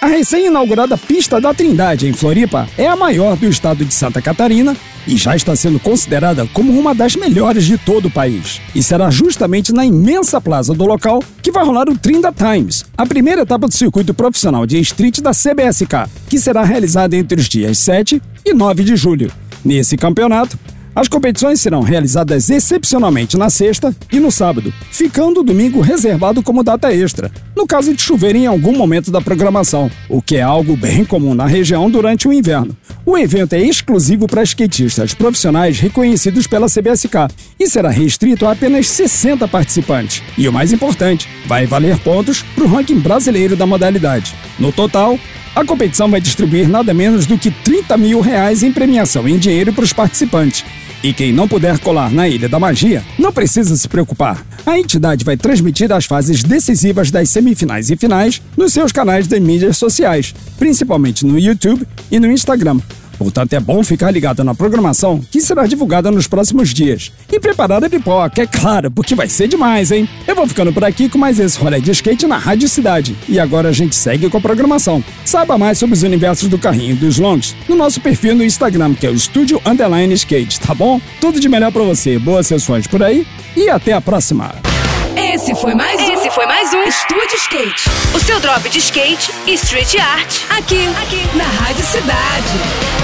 A recém-inaugurada Pista da Trindade, em Floripa, é a maior do estado de Santa Catarina e já está sendo considerada como uma das melhores de todo o país. E será justamente na imensa plaza do local que vai rolar o Trinda Times, a primeira etapa do circuito profissional de street da CBSK, que será realizada entre os dias 7 e 9 de julho. Nesse campeonato, as competições serão realizadas excepcionalmente na sexta e no sábado, ficando o domingo reservado como data extra, no caso de chover em algum momento da programação, o que é algo bem comum na região durante o inverno. O evento é exclusivo para skatistas profissionais reconhecidos pela CBSK e será restrito a apenas 60 participantes. E o mais importante, vai valer pontos para o ranking brasileiro da modalidade. No total, a competição vai distribuir nada menos do que 30 mil reais em premiação em dinheiro para os participantes. E quem não puder colar na Ilha da Magia, não precisa se preocupar. A entidade vai transmitir as fases decisivas das semifinais e finais nos seus canais de mídias sociais, principalmente no YouTube e no Instagram. Portanto, é bom ficar ligado na programação que será divulgada nos próximos dias. E preparar a pipoca, é claro, porque vai ser demais, hein? Eu vou ficando por aqui com mais esse rolê de skate na Rádio Cidade. E agora a gente segue com a programação. Saiba mais sobre os universos do carrinho e dos longs no nosso perfil no Instagram, que é o Estúdio Underline Skate, tá bom? Tudo de melhor para você, boas sessões por aí e até a próxima! Esse foi mais um. Esse foi mais um Estúdio Skate. O seu drop de skate e street art. Aqui, aqui, na Rádio Cidade.